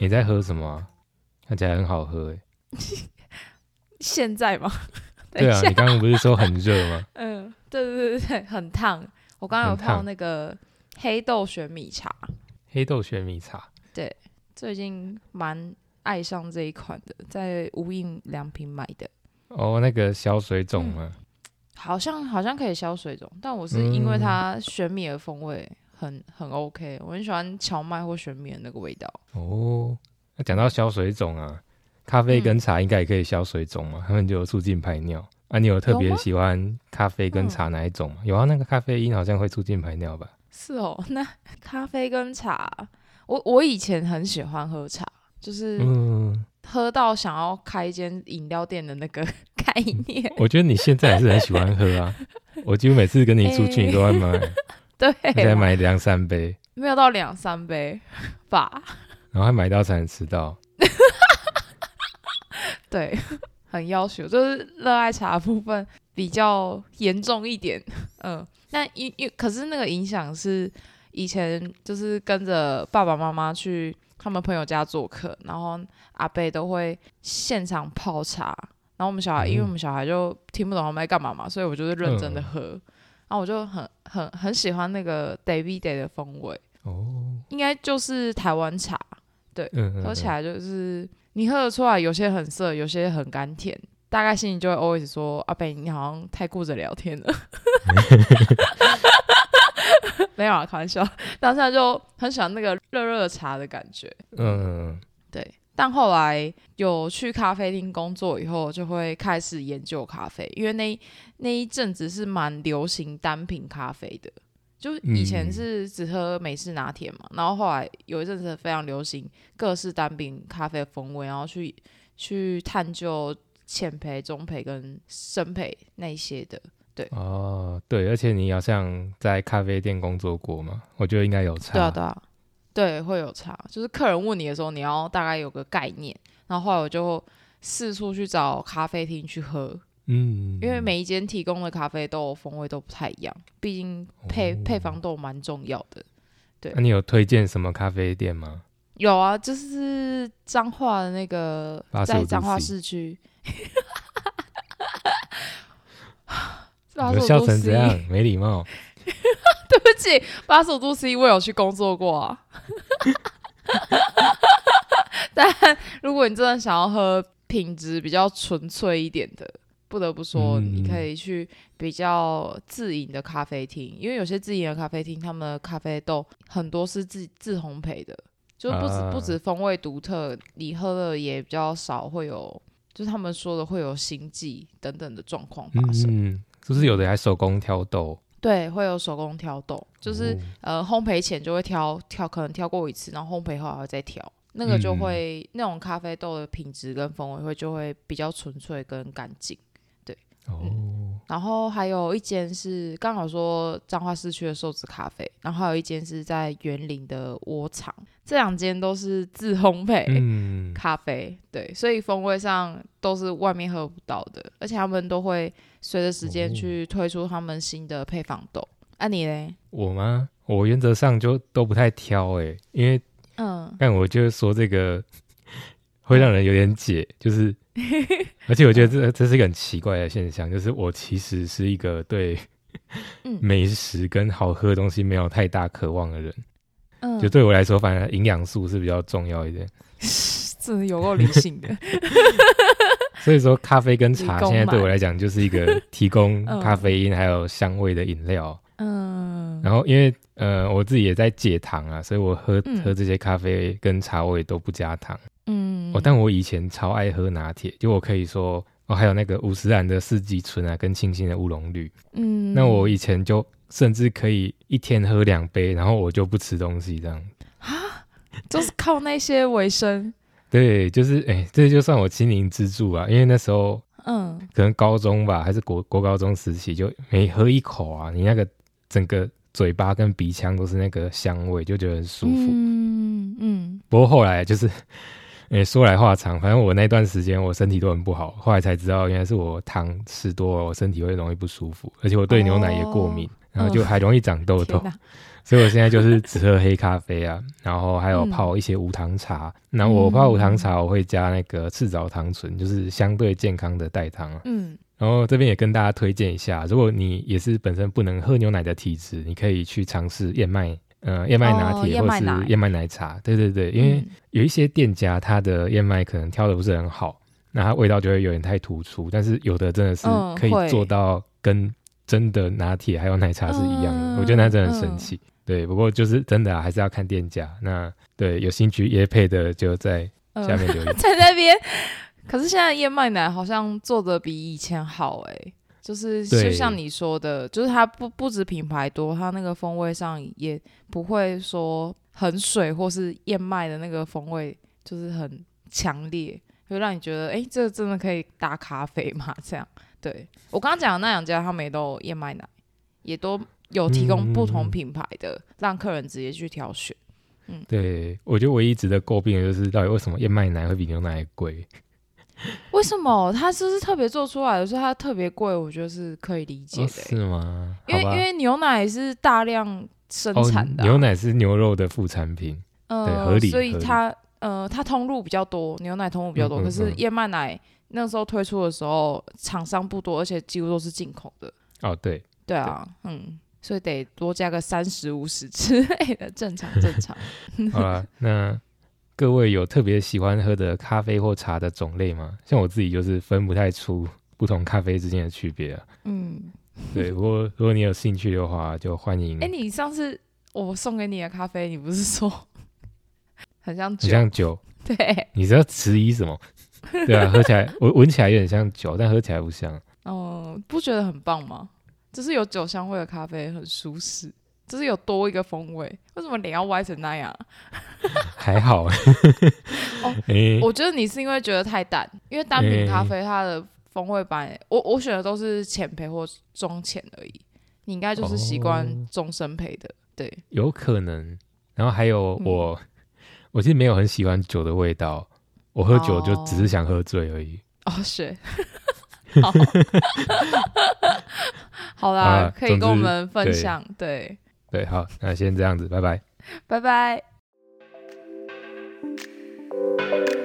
你在喝什么啊？看起来很好喝哎。现在吗？对啊，你刚刚不是说很热吗？嗯，对对对对，很烫。我刚刚有泡那个黑豆玄米茶，黑豆玄米茶，对最近蛮爱上这一款的，在无印良品买的，哦，那个消水肿吗？好像好像可以消水肿，但我是因为嗯它玄米的风味很很 OK，我很喜欢荞麦或玄米的那个味道。哦，那讲到消水肿啊，咖啡嗯跟茶应该也可以消水肿嘛，他们就有促进排尿。啊，你有特别喜欢咖啡跟茶哪一种吗？有啊，那个咖啡因好像会促进排尿吧？是哦，那咖啡跟茶，我我以前很喜欢喝茶，就是嗯，喝到想要开一间饮料店的那个 概念。我觉得你现在还是很喜欢喝啊。我几乎每次跟你出去，哎你都会买，对再买两三杯，没有到两三杯吧？然后还买到才能吃到。对，很要求，就是热爱茶的部分比较严重一点。嗯，那因因可是那个影响是以前就是跟着爸爸妈妈去他们朋友家做客，然后阿贝都会现场泡茶，然后我们小孩，因为我们小孩就听不懂他们在干嘛嘛，所以我就是认真的嗯喝，然后我就很很很喜欢那个 David Day 的风味，哦，应该就是台湾茶。对嗯，嗯喝起来就是你喝得出来，有些很涩，有些很甘甜。大概心里就会 always 说：“阿北，你好像太顾着聊天了。”没有啊，开玩笑。当下就很喜欢那个热热的茶的感觉。嗯，对，但后来有去咖啡厅工作以后，就会开始研究咖啡，因为那那一阵子是蛮流行单品咖啡的，就以前嗯是只喝美式拿铁嘛，然后后来有一阵子非常流行各式单品咖啡的风味，然后去去探究浅焙、中焙跟深焙那一些的。对哦，对，而且你好像在咖啡店工作过嘛，我觉得应该有差。对啊，对啊，对，会有差。就是客人问你的时候，你要大概有个概念。然后后来我就四处去找咖啡厅去喝，嗯，因为每一间提供的咖啡豆风味都不太一样，毕竟配、哦配方都蛮重要的。对那你有推荐什么咖啡店吗？有啊，就是彰化的那个85在彰化市区。你们笑成这样，没礼貌。对不起，八十五度 C 我有去工作过啊。但如果你真的想要喝品质比较纯粹一点的，不得不说，嗯你可以去比较自营的咖啡厅，因为有些自营的咖啡厅，他们的咖啡豆很多是自自烘焙的，就是不止、啊不止风味独特，你喝的也比较少会有，就是他们说的会有心悸等等的状况发生。嗯，是不是有的还手工挑豆？对，会有手工挑豆，就是、哦。呃，烘焙前就会挑挑，可能挑过一次，然后烘焙后还会再挑，那个就嗯。会、那种咖啡豆的品质跟风味会就会比较纯粹跟干净。哦，然后还有一间是刚好说彰化市区的寿司咖啡，然后还有一间是在园林的窝藏，这两间都是自烘焙。嗯，咖啡，对，所以风味上都是外面喝不到的，而且他们都会随着时间哦去推出他们新的配方豆。啊，你嘞？我吗？我原则上就都不太挑诶，因为嗯，但我就是说这个会让人有点解，就是，而且我觉得这这是一个很奇怪的现象，就是我其实是一个对嗯美食跟好喝的东西没有太大渴望的人，嗯就对我来说，反而营养素是比较重要一点。真的有够理性的。所以说，咖啡跟茶现在对我买来讲就是一个提供 嗯咖啡因还有香味的饮料。嗯，然后因为呃我自己也在戒糖啊，所以我喝、嗯喝这些咖啡跟茶我也都不加糖。但我以前超爱喝拿铁，就我可以说哦，还有那个五十兰的四季春啊，跟清新的乌龙绿。嗯，那我以前就甚至可以一天喝两杯，然后我就不吃东西这样。就是靠那些为生。对，就是哎，这就算我心灵支柱啊，因为那时候嗯，可能高中吧，还是国国高中时期，就每喝一口啊，你那个整个嘴巴跟鼻腔都是那个香味，就觉得很舒服。嗯嗯不过后来就是，诶、说来话长，反正我那段时间我身体都很不好，后来才知道原来是我糖吃多了，我身体会容易不舒服，而且我对牛奶也过敏。然后就还容易长痘痘。所以我现在就是只喝黑咖啡啊，然后还有嗯泡一些无糖茶。那我泡无糖茶，我会加那个赤藻糖醇，就是相对健康的代糖啊。嗯然后这边也跟大家推荐一下，如果你也是本身不能喝牛奶的体质，你可以去尝试燕麦，呃，燕麦拿哦铁或是燕麦奶茶。对对对，因为嗯有一些店家他的燕麦可能挑的不是很好，那它味道就会有点太突出。但是有的真的是可以做到跟真的拿铁还有奶茶是一样的，嗯我觉得那真的很神奇。对，不过就是真的啊，还是要看店家。那对有兴趣椰配的就在嗯下面留言。在那边。可是现在燕麦奶好像做的比以前好哎、就是就像你说的，就是它不不止品牌多，它那个风味上也不会说很水或是燕麦的那个风味就是很强烈，会让你觉得哎、诶这真的可以搭咖啡吗？这样，对我刚刚讲的那两家，他们也都有燕麦奶，也都有提供不同品牌的，让客人直接去挑选。嗯对，我觉得唯一值得诟病的就是到底为什么燕麦奶会比牛奶贵？为什么它就是特别做出来的，所以它特别贵？我觉得是可以理解哦、的欸、是吗？因为因为牛奶是大量生哦产的啊、牛奶是牛肉的副产品。对呃，合理所以它呃它通路比较多，牛奶通路比较多，嗯嗯可是嗯燕麦奶那时候推出的时候厂商不多，而且几乎都是进口的。哦，对，对啊，嗯，所以得多加个三十五十之类的，正常正常。好了，那各位有特别喜欢喝的咖啡或茶的种类吗？像我自己就是分不太出不同咖啡之间的区别啊。嗯，对，不过如果你有兴趣的话，就欢迎。哎、你上次我送给你的咖啡，你不是说 很像很酒？像酒，对，你知道迟疑什么？对啊，喝起来闻闻起来有点像酒，但喝起来不像。嗯，不觉得很棒吗？就是有酒香味的咖啡很舒适，就是有多一个风味。为什么脸要歪成那样啊？还好。哦 诶我觉得你是因为觉得太淡，因为单品咖啡它的风味版，我我选的都是浅焙或中浅而已。你应该就是习惯哦中深焙的，对，有可能。然后还有嗯我，我其实没有很喜欢酒的味道，我喝酒就只是想喝醉而已。哦，是。好，好啦，啊可以跟我们分享，对，对，好，那先这样子，拜拜。拜拜。Thank you.